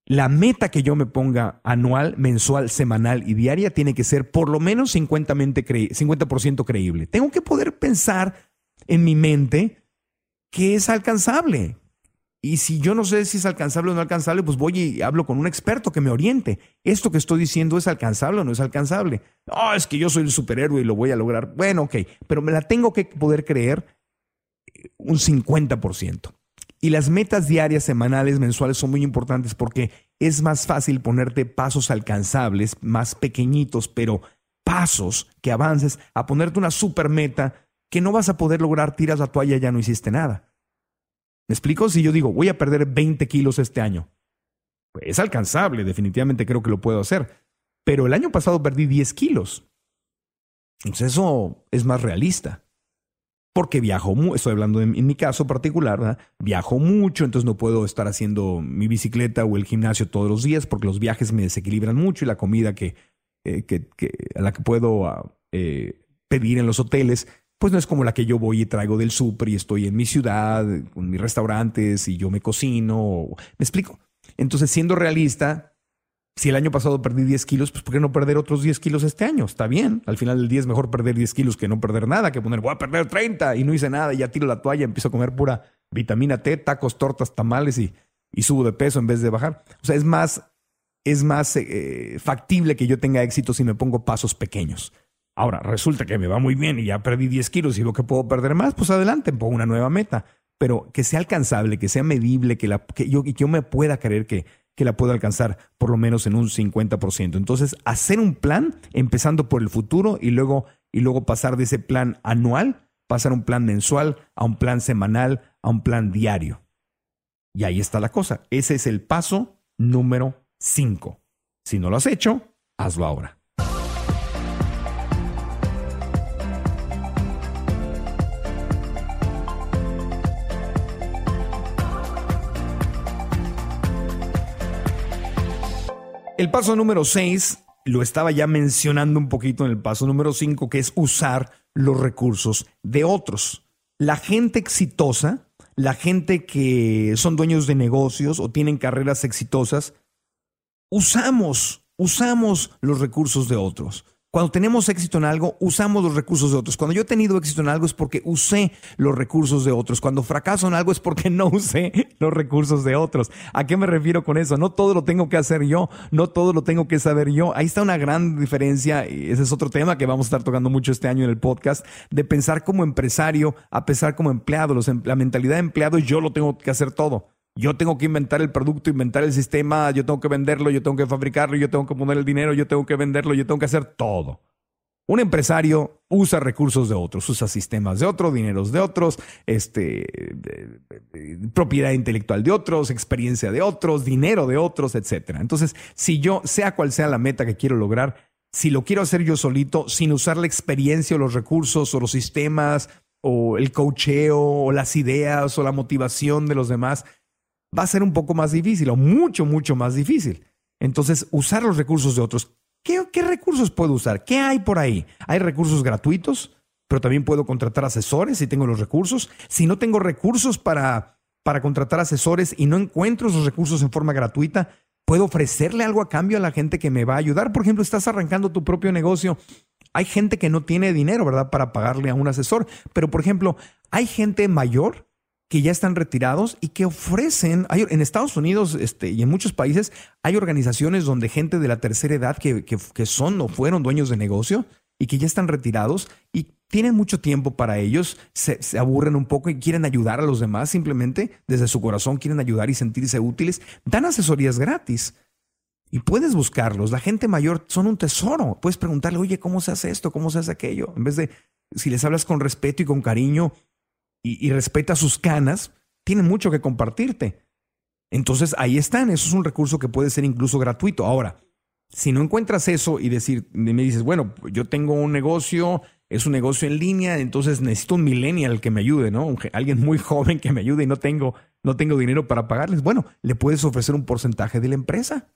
la meta que yo me ponga anual, mensual, semanal y diaria tiene que ser por lo menos 50, 50 creíble. Tengo que poder pensar en mi mente que es alcanzable, y si yo no sé si es alcanzable o no alcanzable, pues voy y hablo con un experto que me oriente. ¿Esto que estoy diciendo es alcanzable o no es alcanzable? No, es que yo soy el superhéroe y lo voy a lograr. Bueno, ok, pero me la tengo que poder creer un 50%. Y las metas diarias, semanales, mensuales son muy importantes porque es más fácil ponerte pasos alcanzables, más pequeñitos, pero pasos que avances a ponerte una super meta que no vas a poder lograr, tiras la toalla, ya no hiciste nada. ¿Me explico? Si yo digo, voy a perder 20 kilos este año, pues es alcanzable, definitivamente creo que lo puedo hacer. Pero el año pasado perdí 10 kilos. Entonces eso es más realista. Porque viajo, estoy hablando en, mi caso particular, viajo mucho, entonces no puedo estar haciendo mi bicicleta o el gimnasio todos los días porque los viajes me desequilibran mucho y la comida que, eh, que, a la que puedo ah, eh, pedir en los hoteles pues no es como la que yo voy y traigo del súper y estoy en mi ciudad, con mis restaurantes y yo me cocino. ¿Me explico? Entonces, siendo realista, si el año pasado perdí 10 kilos, pues ¿por qué no perder otros 10 kilos este año? Está bien. Al final del día es mejor perder 10 kilos que no perder nada, que poner, voy a perder 30 y no hice nada y ya tiro la toalla, empiezo a comer pura vitamina T, tacos, tortas, tamales y, subo de peso en vez de bajar. O sea, es más, es más eh, factible que yo tenga éxito si me pongo pasos pequeños. Ahora, resulta que me va muy bien y ya perdí 10 kilos y lo que puedo perder más, pues adelante, pongo una nueva meta. Pero que sea alcanzable, que sea medible, que, la, que, yo, que yo me pueda creer que, que la puedo alcanzar por lo menos en un 50%. Entonces, hacer un plan empezando por el futuro y luego, y luego pasar de ese plan anual, pasar un plan mensual, a un plan semanal, a un plan diario. Y ahí está la cosa. Ese es el paso número 5. Si no lo has hecho, hazlo ahora. El paso número 6 lo estaba ya mencionando un poquito en el paso número 5, que es usar los recursos de otros. La gente exitosa, la gente que son dueños de negocios o tienen carreras exitosas, usamos, usamos los recursos de otros. Cuando tenemos éxito en algo, usamos los recursos de otros. Cuando yo he tenido éxito en algo es porque usé los recursos de otros. Cuando fracaso en algo es porque no usé los recursos de otros. ¿A qué me refiero con eso? No todo lo tengo que hacer yo, no todo lo tengo que saber yo. Ahí está una gran diferencia, y ese es otro tema que vamos a estar tocando mucho este año en el podcast, de pensar como empresario a pensar como empleado. Em, la mentalidad de empleado, yo lo tengo que hacer todo. Yo tengo que inventar el producto, inventar el sistema, yo tengo que venderlo, yo tengo que fabricarlo, yo tengo que poner el dinero, yo tengo que venderlo, yo tengo que hacer todo. Un empresario usa recursos de otros, usa sistemas de otros, dineros de otros, este, propiedad intelectual de otros, experiencia de otros, dinero de otros, etc. Entonces, si yo, sea cual sea la meta que quiero lograr, si lo quiero hacer yo solito, sin usar la experiencia o los recursos o los sistemas o el cocheo o las ideas o la motivación de los demás, va a ser un poco más difícil o mucho, mucho más difícil. Entonces, usar los recursos de otros. ¿Qué, recursos puedo usar? ¿Qué hay por ahí? Hay recursos gratuitos, pero también puedo contratar asesores si tengo los recursos. Si no tengo recursos para, para contratar asesores y no encuentro esos recursos en forma gratuita, puedo ofrecerle algo a cambio a la gente que me va a ayudar. Por ejemplo, estás arrancando tu propio negocio. Hay gente que no tiene dinero, ¿verdad?, para pagarle a un asesor. Pero, por ejemplo, hay gente mayor que ya están retirados y que ofrecen, en Estados Unidos este, y en muchos países hay organizaciones donde gente de la tercera edad que, que, son o fueron dueños de negocio y que ya están retirados y tienen mucho tiempo para ellos, se, se, aburren un poco y quieren ayudar a los demás simplemente, desde su corazón quieren ayudar y sentirse útiles, dan asesorías gratis. Y puedes buscarlos. La gente mayor son un tesoro. Puedes preguntarle, oye, ¿cómo se hace esto? ¿Cómo se hace aquello? En vez de, si les hablas con respeto y con cariño, y, respeta sus canas, tiene mucho que compartirte. Entonces ahí están, eso es un recurso que puede ser incluso gratuito. Ahora, si no encuentras eso y decir, me dices, bueno, yo tengo un negocio, es un negocio en línea, entonces necesito un millennial que me ayude, ¿no? Alguien muy joven que me ayude y no tengo, no tengo dinero para pagarles. Bueno, le puedes ofrecer un porcentaje de la empresa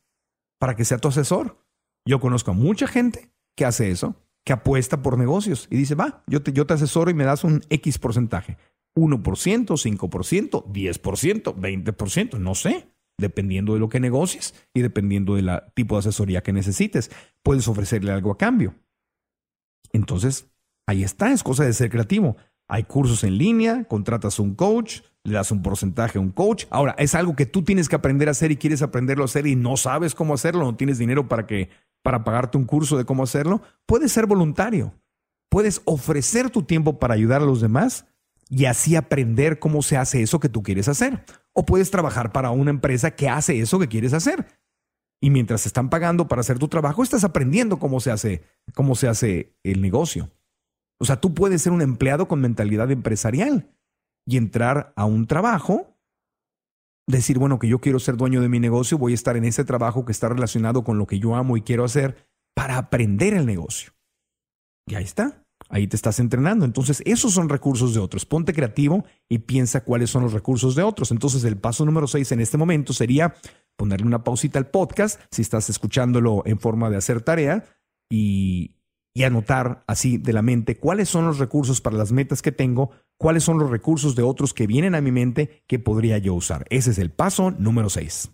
para que sea tu asesor. Yo conozco a mucha gente que hace eso, que apuesta por negocios y dice, va, yo yo te asesoro y me das un X porcentaje. 1%, 5%, 10%, 20%, no sé, dependiendo de lo que negocies y dependiendo del tipo de asesoría que necesites. Puedes ofrecerle algo a cambio. Entonces, ahí está, es cosa de ser creativo. Hay cursos en línea, contratas un coach, le das un porcentaje a un coach. Ahora, es algo que tú tienes que aprender a hacer y quieres aprenderlo a hacer y no sabes cómo hacerlo, no tienes dinero para que para pagarte un curso de cómo hacerlo, puedes ser voluntario. Puedes ofrecer tu tiempo para ayudar a los demás y así aprender cómo se hace eso que tú quieres hacer. O puedes trabajar para una empresa que hace eso que quieres hacer. Y mientras están pagando para hacer tu trabajo, estás aprendiendo cómo se hace, cómo se hace el negocio. O sea, tú puedes ser un empleado con mentalidad empresarial y entrar a un trabajo, decir, bueno, que yo quiero ser dueño de mi negocio, voy a estar en ese trabajo que está relacionado con lo que yo amo y quiero hacer para aprender el negocio. Y ahí está. Ahí te estás entrenando. Entonces, esos son recursos de otros. Ponte creativo y piensa cuáles son los recursos de otros. Entonces, el paso número seis en este momento sería ponerle una pausita al podcast si estás escuchándolo en forma de hacer tarea y, anotar así de la mente cuáles son los recursos para las metas que tengo, cuáles son los recursos de otros que vienen a mi mente que podría yo usar. Ese es el paso número seis.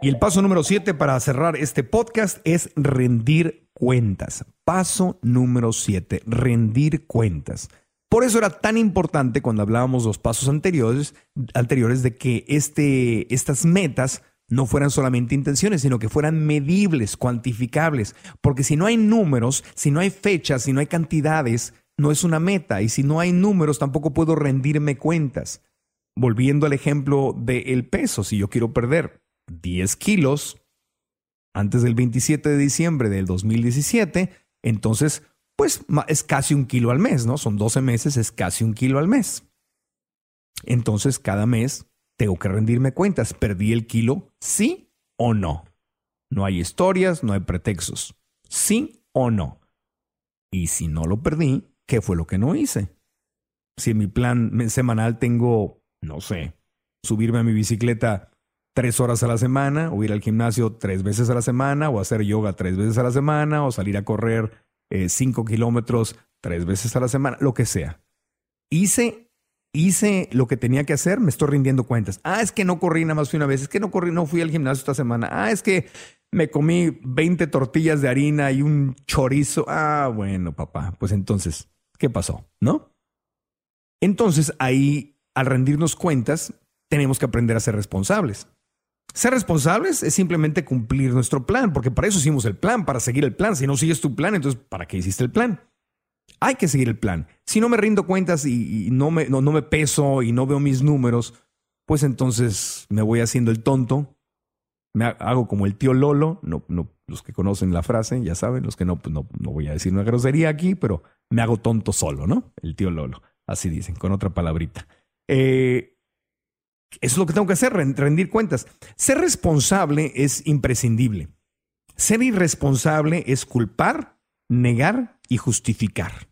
Y el paso número siete para cerrar este podcast es rendir cuentas. Paso número siete, rendir cuentas. Por eso era tan importante cuando hablábamos los pasos anteriores, anteriores de que este, estas metas no fueran solamente intenciones, sino que fueran medibles, cuantificables. Porque si no hay números, si no hay fechas, si no hay cantidades, no es una meta. Y si no hay números, tampoco puedo rendirme cuentas. Volviendo al ejemplo del peso, si yo quiero perder 10 kilos antes del 27 de diciembre del 2017, entonces, pues es casi un kilo al mes, ¿no? Son 12 meses, es casi un kilo al mes. Entonces, cada mes tengo que rendirme cuentas. ¿Perdí el kilo? ¿Sí o no? No hay historias, no hay pretextos. ¿Sí o no? Y si no lo perdí, ¿qué fue lo que no hice? Si en mi plan semanal tengo, no sé, subirme a mi bicicleta tres horas a la semana, o ir al gimnasio tres veces a la semana, o hacer yoga tres veces a la semana, o salir a correr eh, cinco kilómetros tres veces a la semana, lo que sea. Hice, hice lo que tenía que hacer, me estoy rindiendo cuentas. Ah, es que no corrí nada más fui una vez, es que no corrí, no fui al gimnasio esta semana. Ah, es que me comí 20 tortillas de harina y un chorizo. Ah, bueno, papá, pues entonces, ¿qué pasó? ¿No? Entonces ahí, al rendirnos cuentas, tenemos que aprender a ser responsables. Ser responsables es simplemente cumplir nuestro plan, porque para eso hicimos el plan, para seguir el plan. Si no sigues tu plan, entonces, ¿para qué hiciste el plan? Hay que seguir el plan. Si no me rindo cuentas y, no, me, no, me peso y no veo mis números, pues entonces me voy haciendo el tonto, me hago como el tío Lolo, no, no, los que conocen la frase, ya saben, los que no, pues no, no voy a decir una grosería aquí, pero me hago tonto solo, ¿no? El tío Lolo, así dicen, con otra palabrita. Eh, eso es lo que tengo que hacer, rendir cuentas. Ser responsable es imprescindible. Ser irresponsable es culpar, negar y justificar.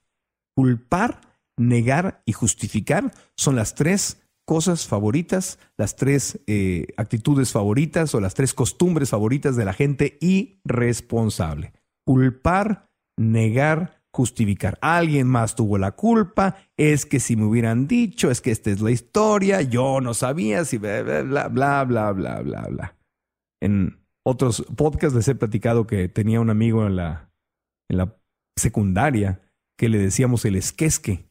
Culpar, negar y justificar son las tres cosas favoritas, las tres eh, actitudes favoritas o las tres costumbres favoritas de la gente irresponsable. Culpar, negar justificar. Alguien más tuvo la culpa, es que si me hubieran dicho, es que esta es la historia, yo no sabía, si bla, bla, bla, bla, bla, bla. En otros podcasts les he platicado que tenía un amigo en la, en la secundaria que le decíamos el esquesque,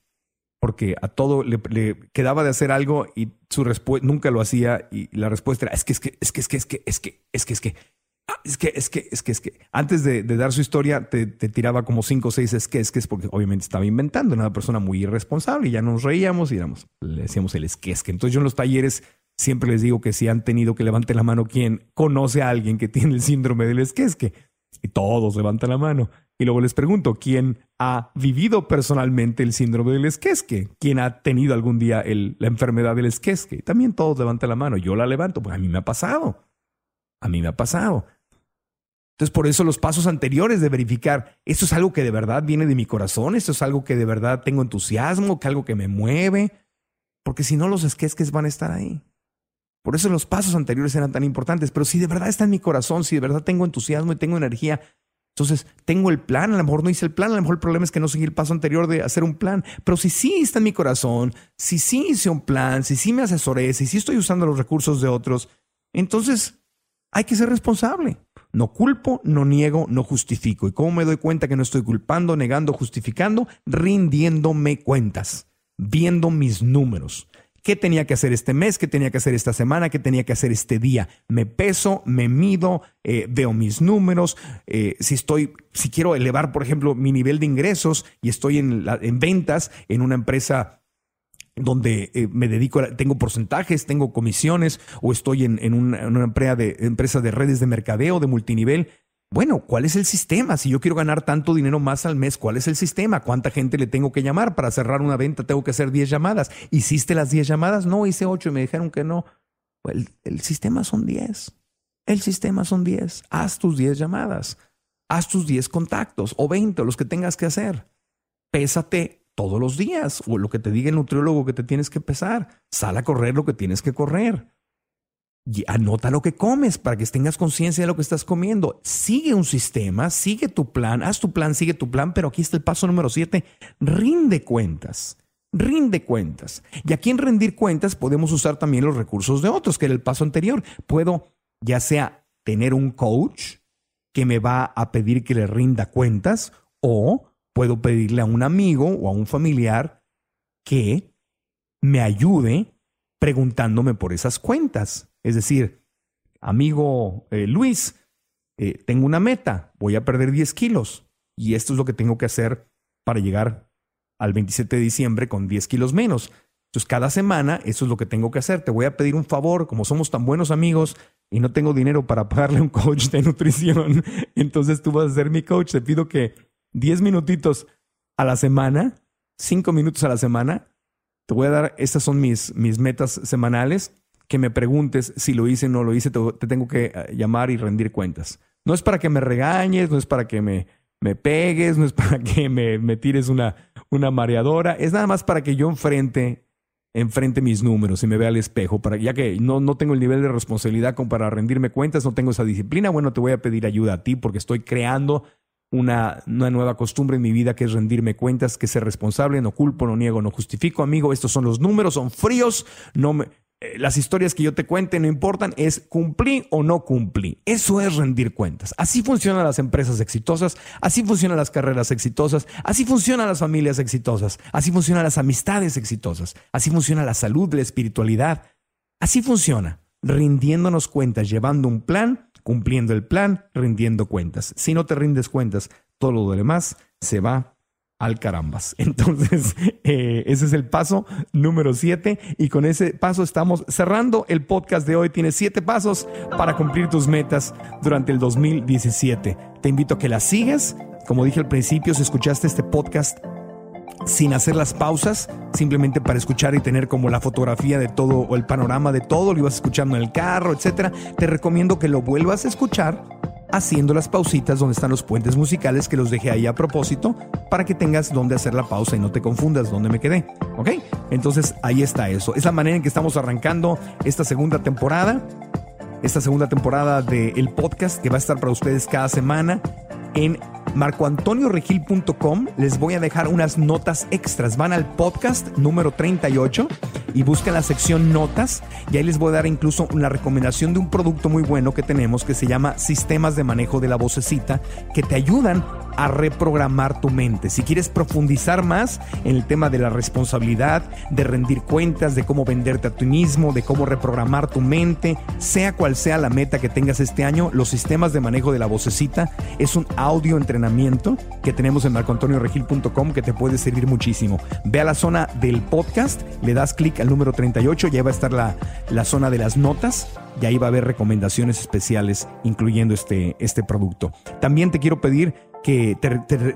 porque a todo le, le quedaba de hacer algo y su respuesta nunca lo hacía y la respuesta era es que, es que, es que, es que, es que, es que, es que, es que es que, es que, es que, es que. Antes de, dar su historia, te, tiraba como cinco o seis es que, es que, es porque obviamente estaba inventando. Era una persona muy irresponsable y ya nos reíamos y éramos, le decíamos el es que, es que. Entonces yo en los talleres siempre les digo que si han tenido que levanten la mano quien conoce a alguien que tiene el síndrome del es. Y todos levantan la mano. Y luego les pregunto, ¿quién ha vivido personalmente el síndrome del esquesque? ¿Quién ha tenido algún día la enfermedad del esquesque? También todos levantan la mano. Yo la levanto, pues a mí me ha pasado. A mí me ha pasado. Entonces, por eso los pasos anteriores de verificar, esto es algo que de verdad viene de mi corazón, esto es algo que de verdad tengo entusiasmo, que algo que me mueve, porque si no los esquesques van a estar ahí. Por eso los pasos anteriores eran tan importantes, pero si de verdad está en mi corazón, si de verdad tengo entusiasmo y tengo energía, entonces tengo el plan, a lo mejor no hice el plan, a lo mejor el problema es que no seguí el paso anterior de hacer un plan, pero si sí está en mi corazón, si sí hice un plan, si sí me asesoré, si sí estoy usando los recursos de otros, entonces hay que ser responsable. No culpo, no niego, no justifico. ¿Y cómo me doy cuenta que no estoy culpando, negando, justificando? Rindiéndome cuentas, viendo mis números. ¿Qué tenía que hacer este mes? ¿Qué tenía que hacer esta semana? ¿Qué tenía que hacer este día? Me peso, me mido, eh, veo mis números. Eh, si estoy, si quiero elevar, por ejemplo, mi nivel de ingresos y estoy en, en ventas en una empresa donde eh, me dedico, a, tengo porcentajes, tengo comisiones o estoy en, una, empresa, de, redes de mercadeo, de multinivel. Bueno, ¿cuál es el sistema? Si yo quiero ganar tanto dinero más al mes, ¿cuál es el sistema? ¿Cuánta gente le tengo que llamar? Para cerrar una venta tengo que hacer 10 llamadas. ¿Hiciste las 10 llamadas? No, hice 8 y me dijeron que no. El, el sistema son 10. El sistema son 10. Haz tus 10 llamadas. Haz tus 10 contactos o 20, los que tengas que hacer. Pésate todos los días, o lo que te diga el nutriólogo que te tienes que pesar. Sal a correr lo que tienes que correr. Y anota lo que comes para que tengas conciencia de lo que estás comiendo. Sigue un sistema, sigue tu plan, haz tu plan, sigue tu plan, pero aquí está el paso número siete. Rinde cuentas. Rinde cuentas. Y aquí en rendir cuentas podemos usar también los recursos de otros, que era el paso anterior. Puedo ya sea tener un coach que me va a pedir que le rinda cuentas o puedo pedirle a un amigo o a un familiar que me ayude preguntándome por esas cuentas. Es decir, amigo eh, Luis, eh, tengo una meta, voy a perder 10 kilos y esto es lo que tengo que hacer para llegar al 27 de diciembre con 10 kilos menos. Entonces, cada semana eso es lo que tengo que hacer. Te voy a pedir un favor, como somos tan buenos amigos y no tengo dinero para pagarle un coach de nutrición, entonces tú vas a ser mi coach. Te pido que 10 minutitos a la semana, 5 minutos a la semana. Te voy a dar, estas son mis, mis metas semanales, que me preguntes si lo hice o no lo hice, te, tengo que eh, llamar y rendir cuentas. No es para que me regañes, no es para que me, me pegues, no es para que me, me tires una, una mareadora, es nada más para que yo enfrente, enfrente mis números y me vea al espejo, para, ya que no, no tengo el nivel de responsabilidad como para rendirme cuentas, no tengo esa disciplina, bueno, te voy a pedir ayuda a ti porque estoy creando una, una, nueva costumbre en mi vida que es rendirme cuentas, que ser responsable, no culpo, no niego, no justifico, amigo. Estos son los números, son fríos, no me, eh, las historias que yo te cuente no importan, es cumplí o no cumplí. Eso es rendir cuentas. Así funcionan las empresas exitosas, así funcionan las carreras exitosas, así funcionan las familias exitosas, así funcionan las amistades exitosas, así funciona la salud, la espiritualidad. Así funciona, rindiéndonos cuentas, llevando un plan, cumpliendo el plan, rindiendo cuentas. Si no te rindes cuentas, todo lo demás se va al carambas. Entonces, eh, ese es el paso número siete y con ese paso estamos cerrando el podcast de hoy. Tienes siete pasos para cumplir tus metas durante el 2017. Te invito a que las sigas. Como dije al principio, si escuchaste este podcast sin hacer las pausas, simplemente para escuchar y tener como la fotografía de todo o el panorama de todo, lo ibas escuchando en el carro, etcétera, te recomiendo que lo vuelvas a escuchar haciendo las pausitas donde están los puentes musicales que los dejé ahí a propósito para que tengas donde hacer la pausa y no te confundas dónde me quedé. ¿Ok? Entonces ahí está eso. Es la manera en que estamos arrancando esta segunda temporada. Esta segunda temporada del podcast que va a estar para ustedes cada semana en marcoantonioregil.com les voy a dejar unas notas extras. Van al podcast número 38 y buscan la sección notas y ahí les voy a dar incluso una recomendación de un producto muy bueno que tenemos que se llama Sistemas de Manejo de la Vocecita que te ayudan a reprogramar tu mente. Si quieres profundizar más en el tema de la responsabilidad, de rendir cuentas, de cómo venderte a ti mismo, de cómo reprogramar tu mente, sea cual sea la meta que tengas este año, los sistemas de manejo de la vocecita es un audio entrenamiento que tenemos en marcoantonioregil.com que te puede servir muchísimo. Ve a la zona del podcast, le das clic al número 38 y ahí va a estar la, la zona de las notas y ahí va a haber recomendaciones especiales incluyendo este, este producto. También te quiero pedir que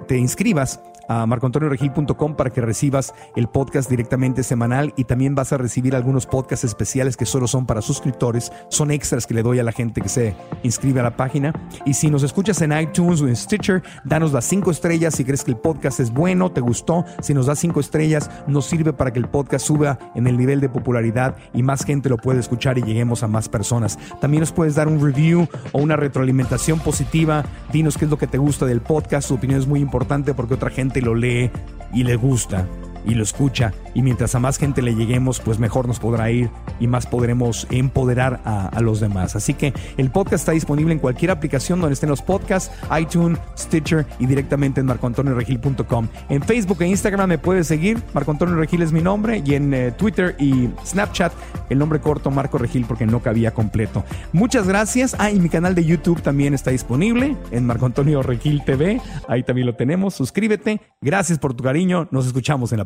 te, inscribas a marcoantonioregil.com para que recibas el podcast directamente semanal y también vas a recibir algunos podcasts especiales que solo son para suscriptores, son extras que le doy a la gente que se inscribe a la página. Y si nos escuchas en iTunes o en Stitcher, danos las cinco estrellas si crees que el podcast es bueno, te gustó. Si nos das cinco estrellas, nos sirve para que el podcast suba en el nivel de popularidad y más gente lo puede escuchar y lleguemos a más personas. También nos puedes dar un review o una retroalimentación positiva. Dinos qué es lo que te gusta del podcast. Su opinión es muy importante porque otra gente lo lee y le gusta y lo escucha y mientras a más gente le lleguemos pues mejor nos podrá ir y más podremos empoderar a, los demás. Así que el podcast está disponible en cualquier aplicación donde estén los podcasts iTunes, Stitcher y directamente en marcoantonioregil.com en Facebook e Instagram me puedes seguir Marco Antonio Regil es mi nombre y en eh, Twitter y Snapchat el nombre corto Marco Regil porque no cabía completo. Muchas gracias. Ah y mi canal de YouTube también está disponible en Marco Antonio Regil TV ahí también lo tenemos. Suscríbete. Gracias por tu cariño. Nos escuchamos en la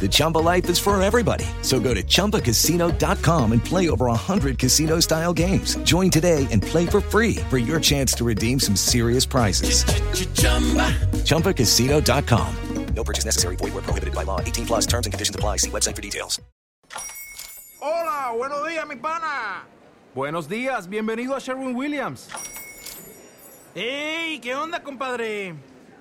The Chumba life is for everybody. So go to ChumbaCasino.com and play over 100 casino style games. Join today and play for free for your chance to redeem some serious prizes. ChumbaCasino.com. No purchase necessary. Void where prohibited by law. 18 plus terms and conditions apply. See website for details. Hola, buenos días, mi pana. Buenos días, bienvenido a Sherwin Williams. ¡Ey! ¿Qué onda, compadre?